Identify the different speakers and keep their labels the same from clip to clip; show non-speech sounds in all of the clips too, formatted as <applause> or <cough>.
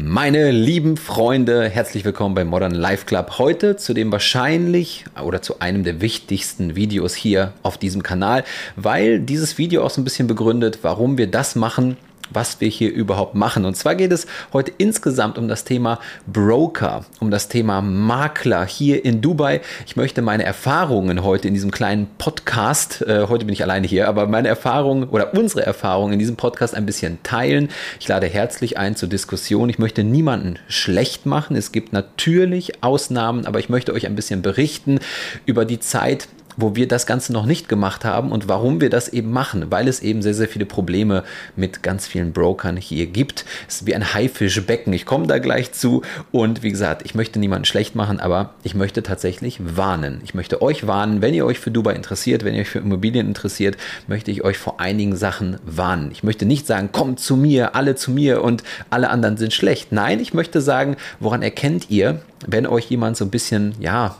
Speaker 1: Meine lieben Freunde, herzlich willkommen beim Modern Life Club. Heute zu dem wahrscheinlich oder zu einem der wichtigsten Videos hier auf diesem Kanal, weil dieses Video auch so ein bisschen begründet, warum wir das machen, was wir hier überhaupt machen. Und zwar geht es heute insgesamt um das Thema Broker, um das Thema Makler hier in Dubai. Ich möchte meine Erfahrungen heute in diesem kleinen Podcast, äh, heute bin ich alleine hier, aber meine Erfahrungen oder unsere Erfahrungen in diesem Podcast ein bisschen teilen. Ich lade herzlich ein zur Diskussion. Ich möchte niemanden schlecht machen. Es gibt natürlich Ausnahmen, aber ich möchte euch ein bisschen berichten über die Zeit, wo wir das Ganze noch nicht gemacht haben und warum wir das eben machen, weil es eben sehr, sehr viele Probleme mit ganz vielen Brokern hier gibt. Es ist wie ein Haifischbecken. Ich komme da gleich zu und wie gesagt, ich möchte niemanden schlecht machen, aber ich möchte tatsächlich warnen. Ich möchte euch warnen, wenn ihr euch für Dubai interessiert, wenn ihr euch für Immobilien interessiert, möchte ich euch vor einigen Sachen warnen. Ich möchte nicht sagen, kommt zu mir, alle zu mir und alle anderen sind schlecht. Nein, ich möchte sagen, woran erkennt ihr, wenn euch jemand so ein bisschen, ja,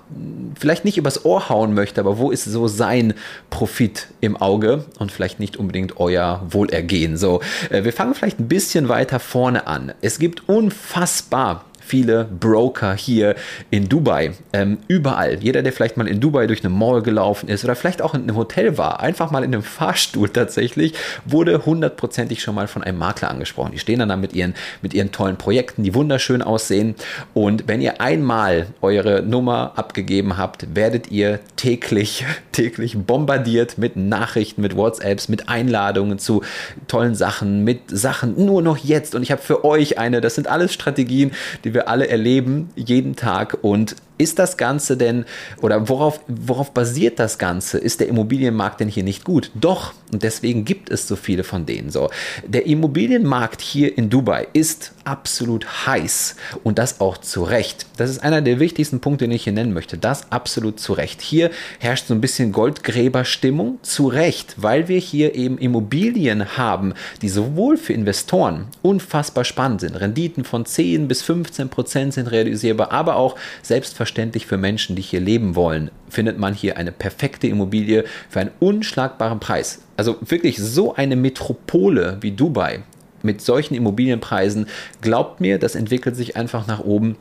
Speaker 1: vielleicht nicht übers Ohr hauen möchte, aber wo ist so sein Profit im Auge und vielleicht nicht unbedingt euer Wohlergehen. So, äh, wir fangen vielleicht ein bisschen weiter vorne an. Es gibt unfassbar viele Broker hier in Dubai. Ähm, überall. Jeder, der vielleicht mal in Dubai durch eine Mall gelaufen ist oder vielleicht auch in einem Hotel war, einfach mal in einem Fahrstuhl tatsächlich, wurde hundertprozentig schon mal von einem Makler angesprochen. Die stehen dann da mit ihren, mit ihren tollen Projekten, die wunderschön aussehen. Und wenn ihr einmal eure Nummer abgegeben habt, werdet ihr täglich, <laughs> täglich bombardiert mit Nachrichten, mit WhatsApps, mit Einladungen zu tollen Sachen, mit Sachen nur noch jetzt. Und ich habe für euch eine, das sind alles Strategien, die wir wir alle erleben, jeden Tag. Und ist das Ganze denn, oder worauf, worauf basiert das Ganze? Ist der Immobilienmarkt denn hier nicht gut? Doch, und deswegen gibt es so viele von denen so. Der Immobilienmarkt hier in Dubai ist absolut heiß und das auch zu Recht. Das ist einer der wichtigsten Punkte, den ich hier nennen möchte. Das absolut zu Recht. Hier herrscht so ein bisschen Goldgräberstimmung zu Recht, weil wir hier eben Immobilien haben, die sowohl für Investoren unfassbar spannend sind. Renditen von 10 bis 15 Prozent sind realisierbar, aber auch selbstverständlich selbstverständlich für Menschen, die hier leben wollen, findet man hier eine perfekte Immobilie für einen unschlagbaren Preis. Also wirklich so eine Metropole wie Dubai mit solchen Immobilienpreisen, glaubt mir, das entwickelt sich einfach nach oben.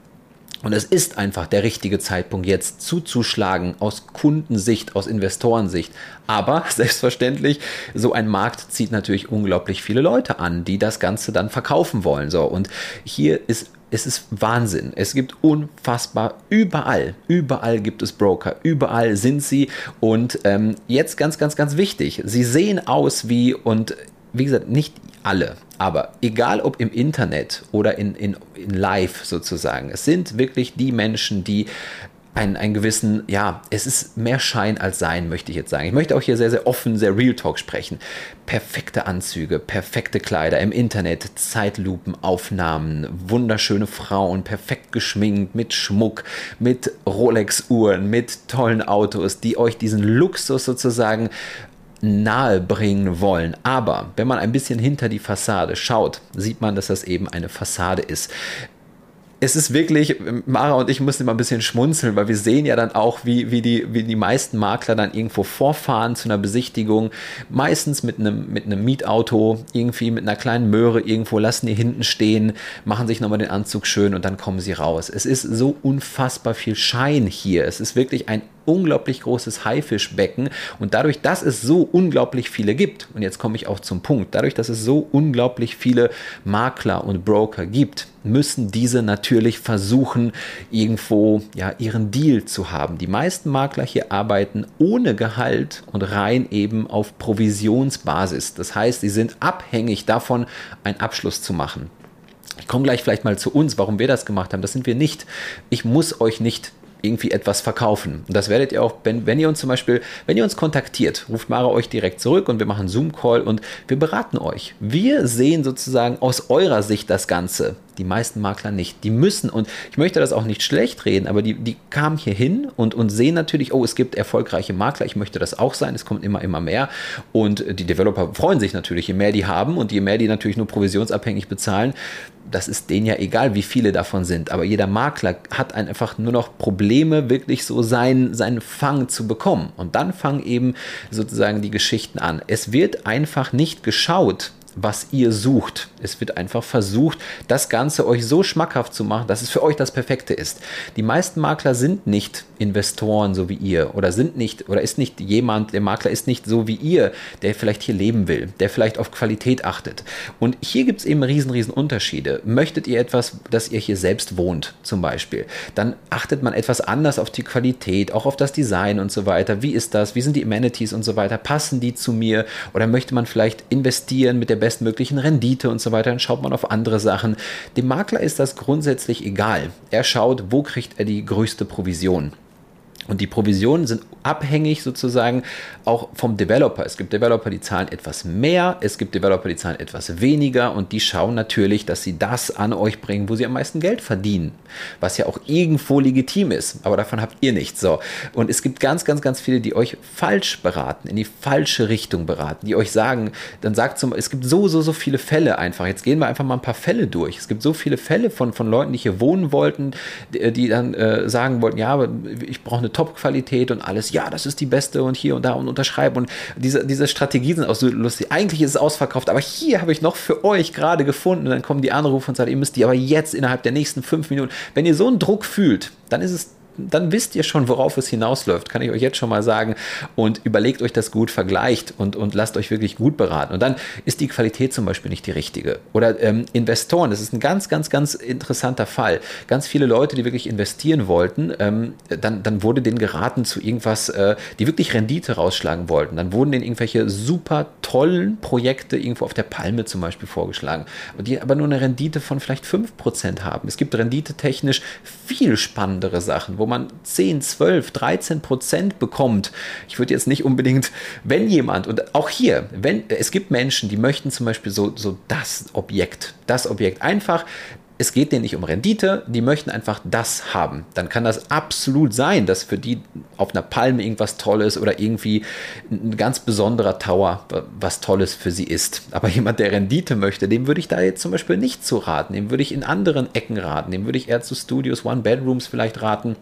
Speaker 1: Und es ist einfach der richtige Zeitpunkt jetzt zuzuschlagen aus Kundensicht, aus Investorensicht. Aber <laughs> selbstverständlich, so ein Markt zieht natürlich unglaublich viele Leute an, die das Ganze dann verkaufen wollen. So, und hier ist es ist Wahnsinn. Es gibt unfassbar überall, überall gibt es Broker, überall sind sie. Und ähm, jetzt ganz, ganz, ganz wichtig, sie sehen aus wie, und wie gesagt, nicht alle, aber egal ob im Internet oder in, in, in Live sozusagen, es sind wirklich die Menschen, die einen, einen gewissen, ja, es ist mehr Schein als Sein, möchte ich jetzt sagen. Ich möchte auch hier sehr, sehr offen, sehr Real Talk sprechen. Perfekte Anzüge, perfekte Kleider im Internet, Zeitlupenaufnahmen, wunderschöne Frauen, perfekt geschminkt, mit Schmuck, mit Rolex-Uhren, mit tollen Autos, die euch diesen Luxus sozusagen nahe bringen wollen. Aber wenn man ein bisschen hinter die Fassade schaut, sieht man, dass das eben eine Fassade ist es ist wirklich, Mara und ich mussten immer ein bisschen schmunzeln, weil wir sehen ja dann auch, wie, wie, die, wie die meisten Makler dann irgendwo vorfahren zu einer Besichtigung, meistens mit einem, mit einem Mietauto, irgendwie mit einer kleinen Möhre irgendwo, lassen die hinten stehen, machen sich nochmal den Anzug schön und dann kommen sie raus. Es ist so unfassbar viel Schein hier. Es ist wirklich ein unglaublich großes Haifischbecken und dadurch, dass es so unglaublich viele gibt, und jetzt komme ich auch zum Punkt, dadurch, dass es so unglaublich viele Makler und Broker gibt, müssen diese natürlich versuchen, irgendwo ja ihren Deal zu haben. Die meisten Makler hier arbeiten ohne Gehalt und rein eben auf Provisionsbasis. Das heißt, sie sind abhängig davon, einen Abschluss zu machen. Ich komme gleich vielleicht mal zu uns, warum wir das gemacht haben. Das sind wir nicht. Ich muss euch nicht irgendwie etwas verkaufen. Und das werdet ihr auch, wenn, wenn ihr uns zum Beispiel, wenn ihr uns kontaktiert, ruft Mara euch direkt zurück und wir machen Zoom-Call und wir beraten euch. Wir sehen sozusagen aus eurer Sicht das Ganze. Die meisten Makler nicht. Die müssen, und ich möchte das auch nicht schlecht reden, aber die, die kamen hier hin und, und sehen natürlich, oh, es gibt erfolgreiche Makler, ich möchte das auch sein, es kommt immer, immer mehr. Und die Developer freuen sich natürlich, je mehr die haben und je mehr die natürlich nur provisionsabhängig bezahlen, das ist denen ja egal, wie viele davon sind. Aber jeder Makler hat einfach nur noch Probleme, wirklich so seinen, seinen Fang zu bekommen. Und dann fangen eben sozusagen die Geschichten an. Es wird einfach nicht geschaut, was ihr sucht. Es wird einfach versucht, das Ganze euch so schmackhaft zu machen, dass es für euch das Perfekte ist. Die meisten Makler sind nicht Investoren so wie ihr oder sind nicht oder ist nicht jemand, der Makler ist nicht so wie ihr, der vielleicht hier leben will, der vielleicht auf Qualität achtet. Und hier gibt es eben riesen, riesen Unterschiede. Möchtet ihr etwas, dass ihr hier selbst wohnt, zum Beispiel, dann achtet man etwas anders auf die Qualität, auch auf das Design und so weiter. Wie ist das? Wie sind die Amenities und so weiter? Passen die zu mir? Oder möchte man vielleicht investieren mit der bestmöglichen Rendite und so weiter? Dann schaut man auf andere Sachen. Dem Makler ist das grundsätzlich egal. Er schaut, wo kriegt er die größte Provision. Und die Provisionen sind abhängig sozusagen auch vom Developer. Es gibt Developer, die zahlen etwas mehr, es gibt Developer, die zahlen etwas weniger und die schauen natürlich, dass sie das an euch bringen, wo sie am meisten Geld verdienen. Was ja auch irgendwo legitim ist, aber davon habt ihr nichts. So. Und es gibt ganz, ganz, ganz viele, die euch falsch beraten, in die falsche Richtung beraten, die euch sagen, dann sagt zum es gibt so, so, so viele Fälle einfach. Jetzt gehen wir einfach mal ein paar Fälle durch. Es gibt so viele Fälle von, von Leuten, die hier wohnen wollten, die, die dann äh, sagen wollten, ja, aber ich brauche eine Top-Qualität und alles, ja, das ist die beste und hier und da und unterschreiben. Und diese, diese Strategien sind auch so lustig. Eigentlich ist es ausverkauft, aber hier habe ich noch für euch gerade gefunden. Und dann kommen die Anrufe und sagen, ihr müsst die aber jetzt innerhalb der nächsten fünf Minuten. Wenn ihr so einen Druck fühlt, dann ist es dann wisst ihr schon, worauf es hinausläuft, kann ich euch jetzt schon mal sagen. Und überlegt euch das gut, vergleicht und, und lasst euch wirklich gut beraten. Und dann ist die Qualität zum Beispiel nicht die richtige. Oder ähm, Investoren, das ist ein ganz, ganz, ganz interessanter Fall. Ganz viele Leute, die wirklich investieren wollten, ähm, dann, dann wurde denen geraten zu irgendwas, äh, die wirklich Rendite rausschlagen wollten. Dann wurden denen irgendwelche super tollen Projekte irgendwo auf der Palme zum Beispiel vorgeschlagen, die aber nur eine Rendite von vielleicht 5% haben. Es gibt renditetechnisch viel spannendere Sachen, wo man 10, 12, 13 Prozent bekommt. Ich würde jetzt nicht unbedingt, wenn jemand, und auch hier, wenn es gibt Menschen, die möchten zum Beispiel so, so das Objekt, das Objekt einfach es geht denen nicht um Rendite, die möchten einfach das haben. Dann kann das absolut sein, dass für die auf einer Palme irgendwas Tolles oder irgendwie ein ganz besonderer Tower was Tolles für sie ist. Aber jemand, der Rendite möchte, dem würde ich da jetzt zum Beispiel nicht zu raten. Dem würde ich in anderen Ecken raten. Dem würde ich eher zu Studios, One-Bedrooms vielleicht raten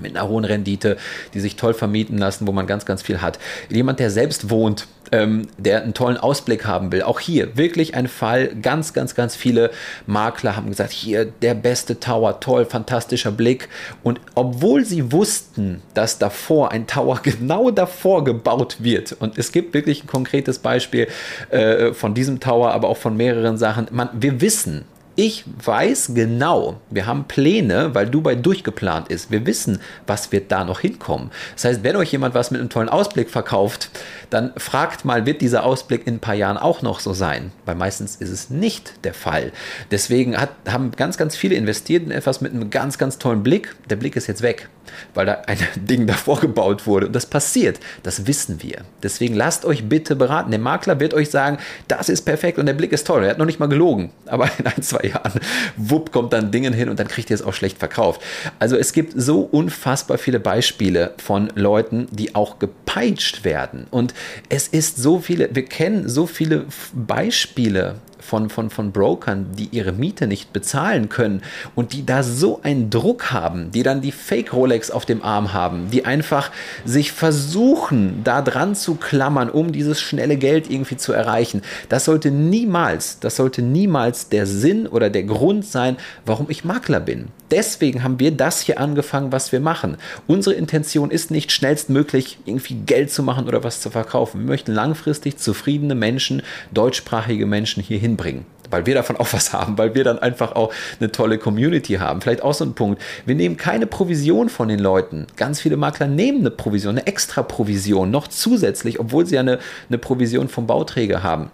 Speaker 1: mit einer hohen Rendite, die sich toll vermieten lassen, wo man ganz, ganz viel hat. Jemand, der selbst wohnt, ähm, der einen tollen Ausblick haben will. Auch hier wirklich ein Fall. Ganz, ganz, ganz viele Makler haben gesagt, hier der beste Tower, toll, fantastischer Blick. Und obwohl sie wussten, dass davor ein Tower <laughs> genau davor gebaut wird, und es gibt wirklich ein konkretes Beispiel äh, von diesem Tower, aber auch von mehreren Sachen, man, wir wissen, ich weiß genau, wir haben Pläne, weil Dubai durchgeplant ist. Wir wissen, was wird da noch hinkommen. Das heißt, wenn euch jemand was mit einem tollen Ausblick verkauft, dann fragt mal, wird dieser Ausblick in ein paar Jahren auch noch so sein? Weil meistens ist es nicht der Fall. Deswegen hat, haben ganz, ganz viele investiert in etwas mit einem ganz, ganz tollen Blick. Der Blick ist jetzt weg, weil da ein <laughs> Ding davor gebaut wurde. Und das passiert. Das wissen wir. Deswegen lasst euch bitte beraten. Der Makler wird euch sagen, das ist perfekt und der Blick ist toll. Er hat noch nicht mal gelogen. Aber in ein, zwei Jahren, wupp, kommt dann Dingen hin und dann kriegt ihr es auch schlecht verkauft. Also es gibt so unfassbar viele Beispiele von Leuten, die auch gepeitscht werden. Und es ist so viele, wir kennen so viele Beispiele von, von, von Brokern, die ihre Miete nicht bezahlen können und die da so einen Druck haben, die dann die Fake Rolex auf dem Arm haben, die einfach sich versuchen, da dran zu klammern, um dieses schnelle Geld irgendwie zu erreichen. Das sollte niemals, das sollte niemals der Sinn oder der Grund sein, warum ich Makler bin. Deswegen haben wir das hier angefangen, was wir machen. Unsere Intention ist nicht schnellstmöglich irgendwie Geld zu machen oder was zu verkaufen. Wir möchten langfristig zufriedene Menschen, deutschsprachige Menschen hier hinbringen weil wir davon <laughs> auch was haben, weil wir dann einfach auch eine tolle Community haben. Vielleicht auch so ein Punkt. Wir nehmen keine Provision von den Leuten. Ganz viele Makler nehmen eine Provision, eine extra Provision, noch zusätzlich, obwohl sie ja eine, eine Provision vom Bauträger haben.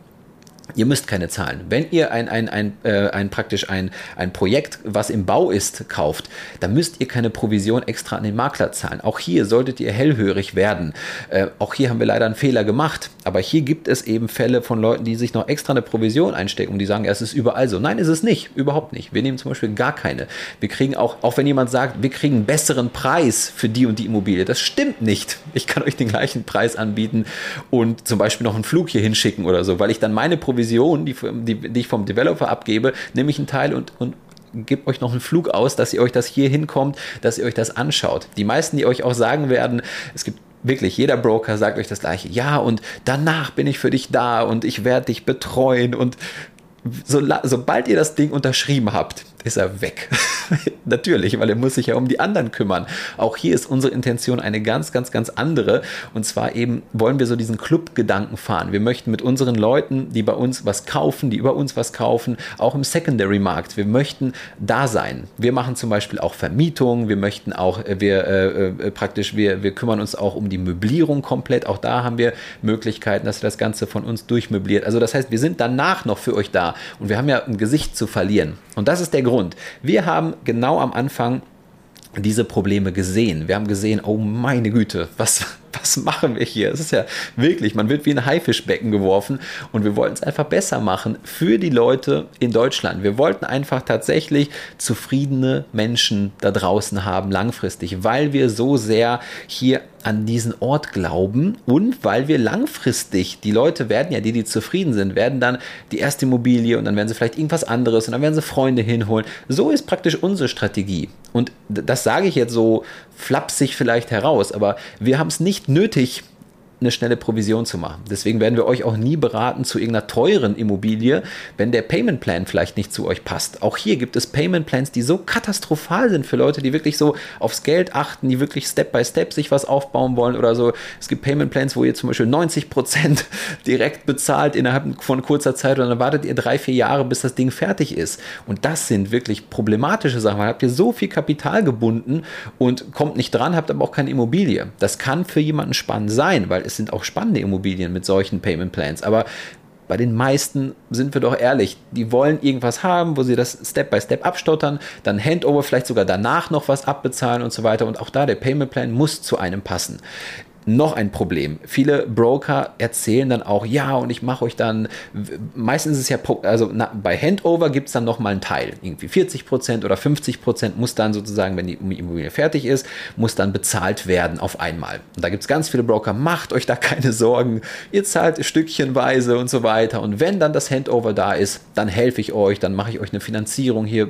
Speaker 1: Ihr müsst keine zahlen. Wenn ihr ein, ein, ein, äh, ein praktisch ein, ein Projekt, was im Bau ist, kauft, dann müsst ihr keine Provision extra an den Makler zahlen. Auch hier solltet ihr hellhörig werden. Äh, auch hier haben wir leider einen Fehler gemacht. Aber hier gibt es eben Fälle von Leuten, die sich noch extra eine Provision einstecken und die sagen, es ist überall so. Nein, ist es nicht. Überhaupt nicht. Wir nehmen zum Beispiel gar keine. Wir kriegen auch, auch wenn jemand sagt, wir kriegen einen besseren Preis für die und die Immobilie. Das stimmt nicht. Ich kann euch den gleichen Preis anbieten und zum Beispiel noch einen Flug hier hinschicken oder so, weil ich dann meine Provision Provision, die, die, die ich vom Developer abgebe, nehme ich einen Teil und, und gebe euch noch einen Flug aus, dass ihr euch das hier hinkommt, dass ihr euch das anschaut. Die meisten, die euch auch sagen werden, es gibt wirklich, jeder Broker sagt euch das gleiche. Ja, und danach bin ich für dich da und ich werde dich betreuen. Und so, sobald ihr das Ding unterschrieben habt, ist er weg. <laughs> <laughs> Natürlich, weil er muss sich ja um die anderen kümmern. Auch hier ist unsere Intention eine ganz, ganz, ganz andere. Und zwar eben wollen wir so diesen Club-Gedanken fahren. Wir möchten mit unseren Leuten, die bei uns was kaufen, die über uns was kaufen, auch im Secondary-Markt, wir möchten da sein. Wir machen zum Beispiel auch Vermietung. Wir möchten auch, äh, wir äh, äh, praktisch, wir, wir kümmern uns auch um die Möblierung komplett. Auch da haben wir Möglichkeiten, dass ihr das Ganze von uns durchmöbliert. Also das heißt, wir sind danach noch für euch da. Und wir haben ja ein Gesicht zu verlieren. Und das ist der Grund. Wir haben genau am Anfang diese Probleme gesehen. Wir haben gesehen, oh meine Güte, was, <laughs> was machen wir hier? Es ist ja wirklich, man wird wie ein Haifischbecken geworfen und wir wollten es einfach besser machen für die Leute in Deutschland. Wir wollten einfach tatsächlich zufriedene Menschen da draußen haben, langfristig, weil wir so sehr hier an diesen Ort glauben und weil wir langfristig, die Leute werden ja, die, die zufrieden sind, werden dann die erste Immobilie und dann werden sie vielleicht irgendwas anderes und dann werden sie Freunde hinholen. So ist praktisch unsere Strategie. Und das sage ich jetzt so flapsig vielleicht heraus, aber wir haben es nicht nötig, eine schnelle Provision zu machen. Deswegen werden wir euch auch nie beraten zu irgendeiner teuren Immobilie, wenn der Payment Plan vielleicht nicht zu euch passt. Auch hier gibt es Payment Plans, die so katastrophal sind für Leute, die wirklich so aufs Geld achten, die wirklich Step by Step sich was aufbauen wollen oder so. Es gibt Payment Plans, wo ihr zum Beispiel 90 Prozent <laughs> direkt bezahlt innerhalb von kurzer Zeit und dann wartet ihr drei, vier Jahre, bis das Ding fertig ist. Und das sind wirklich problematische Sachen. Weil habt ihr so viel Kapital gebunden und kommt nicht dran, habt aber auch keine Immobilie. Das kann für jemanden spannend sein, weil es sind auch spannende Immobilien mit solchen Payment Plans. Aber bei den meisten sind wir doch ehrlich, die wollen irgendwas haben, wo sie das Step by Step abstottern, dann Handover vielleicht sogar danach noch was abbezahlen und so weiter. Und auch da, der Payment Plan muss zu einem passen noch ein Problem. Viele Broker erzählen dann auch, ja, und ich mache euch dann, meistens ist es ja, also na, bei Handover gibt es dann nochmal einen Teil, irgendwie 40% oder 50% muss dann sozusagen, wenn die Immobilie fertig ist, muss dann bezahlt werden auf einmal. Und da gibt es ganz viele Broker, macht euch da keine Sorgen, ihr zahlt stückchenweise und so weiter. Und wenn dann das Handover da ist, dann helfe ich euch, dann mache ich euch eine Finanzierung hier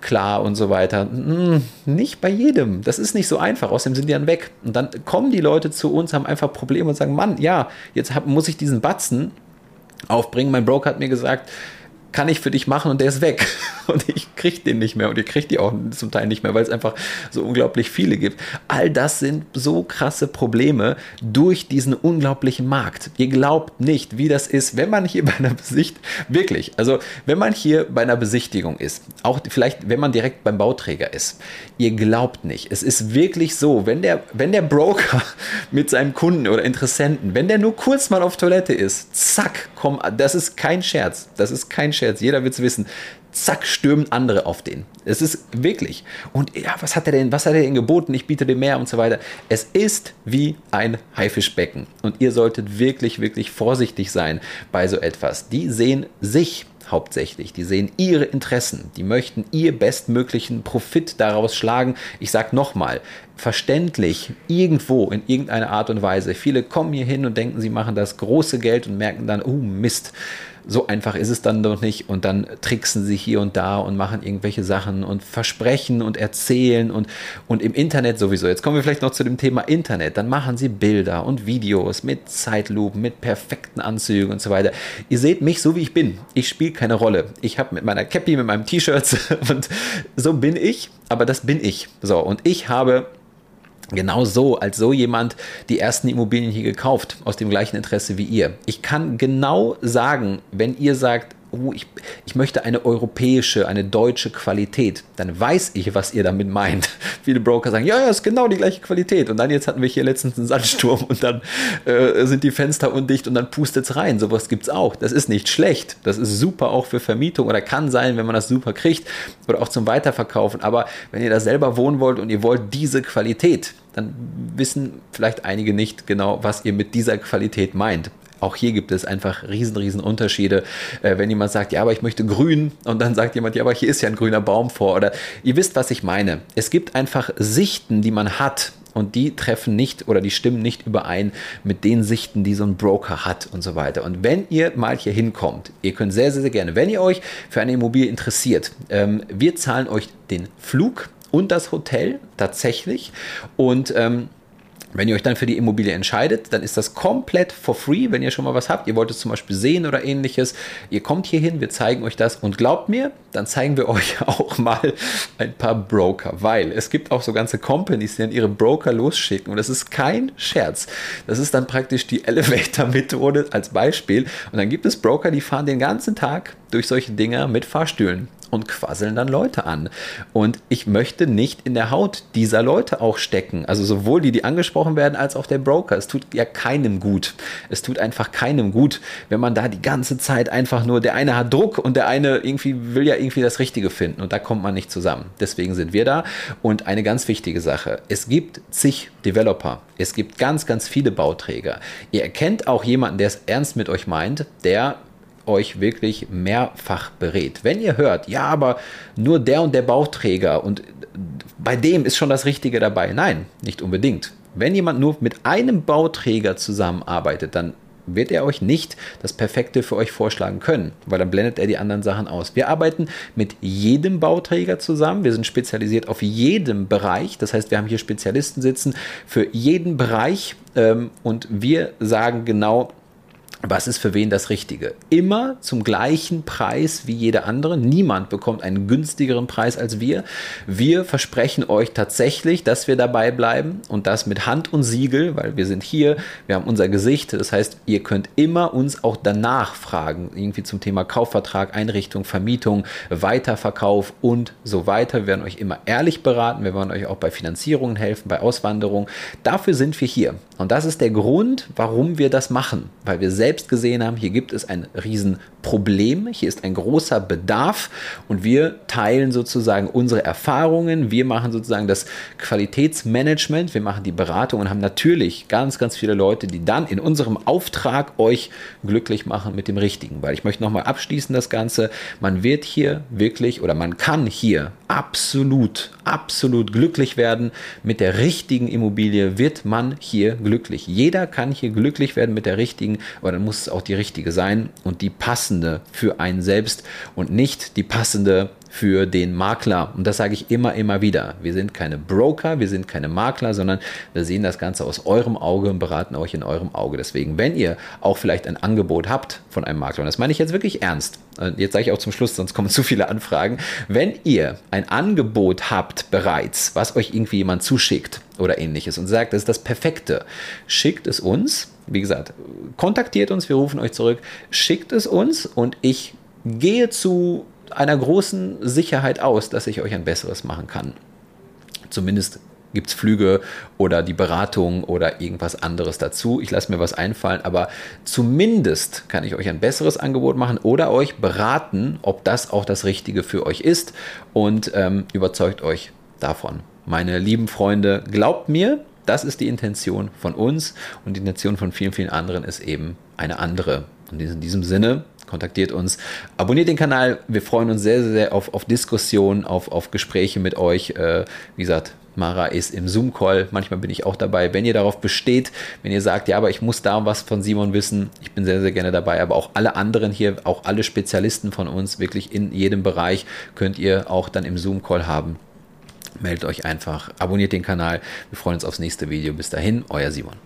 Speaker 1: klar und so weiter. Hm, nicht bei jedem. Das ist nicht so einfach. Außerdem sind die dann weg. Und dann kommen die Leute zu uns, haben einfach Probleme und sagen, Mann, ja, jetzt hab, muss ich diesen Batzen aufbringen. Mein Broker hat mir gesagt, kann ich für dich machen und der ist weg. <laughs> Und ich kriege den nicht mehr und ihr kriegt die auch zum Teil nicht mehr, weil es einfach so unglaublich viele gibt. All das sind so krasse Probleme durch diesen unglaublichen Markt. Ihr glaubt nicht, wie das ist, wenn man hier <laughs> bei einer Besichtigung, wirklich, also wenn man hier bei einer Besichtigung ist, auch vielleicht, wenn man direkt beim Bauträger ist, ihr glaubt nicht. Es ist wirklich so, wenn der, wenn der Broker <laughs> mit seinem Kunden oder Interessenten, wenn der nur kurz mal auf Toilette ist, zack, komm, das ist kein Scherz. Das ist kein Scherz Scherz, jeder wird es wissen. Zack, stürmen andere auf den. Es ist wirklich. Und ja, was hat er denn, was hat er denn geboten? Ich biete dir mehr und so weiter. Es ist wie ein Haifischbecken. Und ihr solltet wirklich, wirklich vorsichtig sein bei so etwas. Die sehen sich hauptsächlich. Die sehen ihre Interessen, die möchten ihr bestmöglichen Profit daraus schlagen. Ich sage nochmal, verständlich, irgendwo, in irgendeiner Art und Weise. Viele kommen hier hin und denken, sie machen das große Geld und merken dann, oh Mist, so einfach ist es dann doch nicht und dann tricksen sie hier und da und machen irgendwelche Sachen und versprechen und erzählen und, und im Internet sowieso. Jetzt kommen wir vielleicht noch zu dem Thema Internet. Dann machen sie Bilder und Videos mit Zeitlupen, mit perfekten Anzügen und so weiter. Ihr seht mich so, wie ich bin. Ich spiele keine Rolle. Ich habe mit meiner Cappy, mit meinem T-Shirt <laughs> und so bin ich, aber das bin ich. So, und ich habe genau so, als so jemand die ersten Immobilien hier gekauft, aus dem gleichen Interesse wie ihr. Ich kann genau sagen, wenn ihr sagt, oh, ich, ich möchte eine europäische, eine deutsche Qualität, dann weiß ich, was ihr damit meint. <laughs> Viele Broker sagen, ja, ja, ist genau die gleiche Qualität. Und dann jetzt hatten wir hier letztens einen Sandsturm und dann äh, sind die Fenster undicht und dann pustet es rein. Sowas gibt es auch. Das ist nicht schlecht. Das ist super auch für Vermietung oder kann sein, wenn man das super kriegt oder auch zum Weiterverkaufen. Aber wenn ihr da selber wohnen wollt und ihr wollt diese Qualität, dann wissen vielleicht einige nicht genau, was ihr mit dieser Qualität meint. Auch hier gibt es einfach riesen, riesen Unterschiede. Äh, wenn jemand sagt, ja, aber ich möchte grün und dann sagt jemand, ja, aber hier ist ja ein grüner Baum vor oder ihr wisst, was ich meine. Es gibt einfach Sichten, die man hat und die treffen nicht oder die stimmen nicht überein mit den Sichten, die so ein Broker hat und so weiter. Und wenn ihr mal hier hinkommt, ihr könnt sehr, sehr, sehr gerne, wenn ihr euch für eine Immobilie interessiert, ähm, wir zahlen euch den Flug und das Hotel tatsächlich und ähm, Wenn ihr euch dann für die Immobilie entscheidet, dann ist das komplett for free, wenn ihr schon mal was habt. Ihr wollt es zum Beispiel sehen oder ähnliches. Ihr kommt hier hin, wir zeigen euch das und glaubt mir, dann zeigen wir <laughs> euch auch mal ein paar Broker, weil es gibt auch so ganze Companies, die dann ihre Broker losschicken und das ist kein Scherz. Das ist dann praktisch die Elevator-Methode als Beispiel. Und dann gibt es Broker, die fahren den ganzen Tag durch solche Dinger mit Fahrstühlen und quasseln dann Leute an. Und ich möchte nicht in der Haut dieser Leute auch stecken. Also sowohl die, die angesprochen werden, als auch der Broker. Es tut ja keinem gut. Es tut einfach keinem gut, wenn man da die ganze Zeit einfach nur, der eine hat Druck und der eine irgendwie will ja irgendwie das Richtige finden. Und da kommt man nicht zusammen. Deswegen sind wir da. Und eine ganz wichtige Sache. Es gibt zig Developer. Es gibt ganz, ganz viele Bauträger. Ihr erkennt auch jemanden, der es ernst mit euch meint, der euch wirklich mehrfach berät. Wenn ihr hört, ja, aber nur der und der Bauträger und bei dem ist schon das Richtige dabei. Nein, nicht unbedingt. Wenn jemand nur mit einem Bauträger zusammenarbeitet, dann wird er euch nicht das Perfekte für euch vorschlagen können, weil dann blendet er die anderen Sachen aus. Wir arbeiten mit jedem Bauträger zusammen. Wir sind spezialisiert auf jedem Bereich. Das heißt, wir haben hier Spezialisten sitzen für jeden Bereich ähm, und wir sagen genau, was ist für wen das Richtige? Immer zum gleichen Preis wie jeder andere. Niemand bekommt einen günstigeren Preis als wir. Wir versprechen euch tatsächlich, dass wir dabei bleiben und das mit Hand und Siegel, weil wir sind hier, wir haben unser Gesicht. Das heißt, ihr könnt immer uns auch danach fragen, irgendwie zum Thema Kaufvertrag, Einrichtung, Vermietung, Weiterverkauf und so weiter. Wir werden euch immer ehrlich beraten. Wir wollen euch auch bei Finanzierungen helfen, bei Auswanderung. Dafür sind wir hier. Und das ist der Grund, warum wir das machen, weil wir selbst selbst gesehen haben, hier gibt es ein Riesenproblem, hier ist ein großer Bedarf und wir teilen sozusagen unsere Erfahrungen, wir machen sozusagen das Qualitätsmanagement, wir machen die Beratung und haben natürlich ganz, ganz viele Leute, die dann in unserem Auftrag euch glücklich machen mit dem Richtigen. Weil ich möchte nochmal abschließen das Ganze, man wird hier wirklich oder man kann hier absolut, absolut glücklich werden mit der richtigen Immobilie, wird man hier glücklich. Jeder kann hier glücklich werden mit der richtigen oder dann muss es auch die richtige sein und die passende für einen selbst und nicht die passende für den Makler. Und das sage ich immer, immer wieder. Wir sind keine Broker, wir sind keine Makler, sondern wir sehen das Ganze aus eurem Auge und beraten euch in eurem Auge. Deswegen, wenn ihr auch vielleicht ein Angebot habt von einem Makler, und das meine ich jetzt wirklich ernst, jetzt sage ich auch zum Schluss, sonst kommen <laughs> zu viele Anfragen, wenn ihr ein Angebot habt bereits, was euch irgendwie jemand zuschickt oder ähnliches und sagt, das ist das Perfekte, schickt es uns. Wie gesagt, kontaktiert uns, wir rufen euch zurück, schickt es uns und ich gehe zu einer großen Sicherheit aus, dass ich euch ein besseres machen kann. Zumindest gibt es Flüge oder die Beratung oder irgendwas anderes dazu. Ich lasse mir was einfallen, aber zumindest kann ich euch ein besseres Angebot machen oder euch beraten, ob das auch das Richtige für euch ist und ähm, überzeugt euch davon. Meine lieben Freunde, glaubt mir, das ist die Intention von uns und die Intention von vielen, vielen anderen ist eben eine andere. Und in diesem Sinne kontaktiert uns, abonniert den Kanal. Wir freuen uns sehr, sehr auf, auf Diskussionen, auf, auf Gespräche mit euch. Äh, wie gesagt, Mara ist im Zoom-Call. Manchmal bin ich auch dabei. Wenn ihr darauf besteht, wenn ihr sagt, ja, aber ich muss da was von Simon wissen, ich bin sehr, sehr gerne dabei. Aber auch alle anderen hier, auch alle Spezialisten von uns, wirklich in jedem Bereich, könnt ihr auch dann im Zoom-Call haben. Meldet euch einfach, abonniert den Kanal. Wir freuen uns aufs nächste Video. Bis dahin, euer Simon.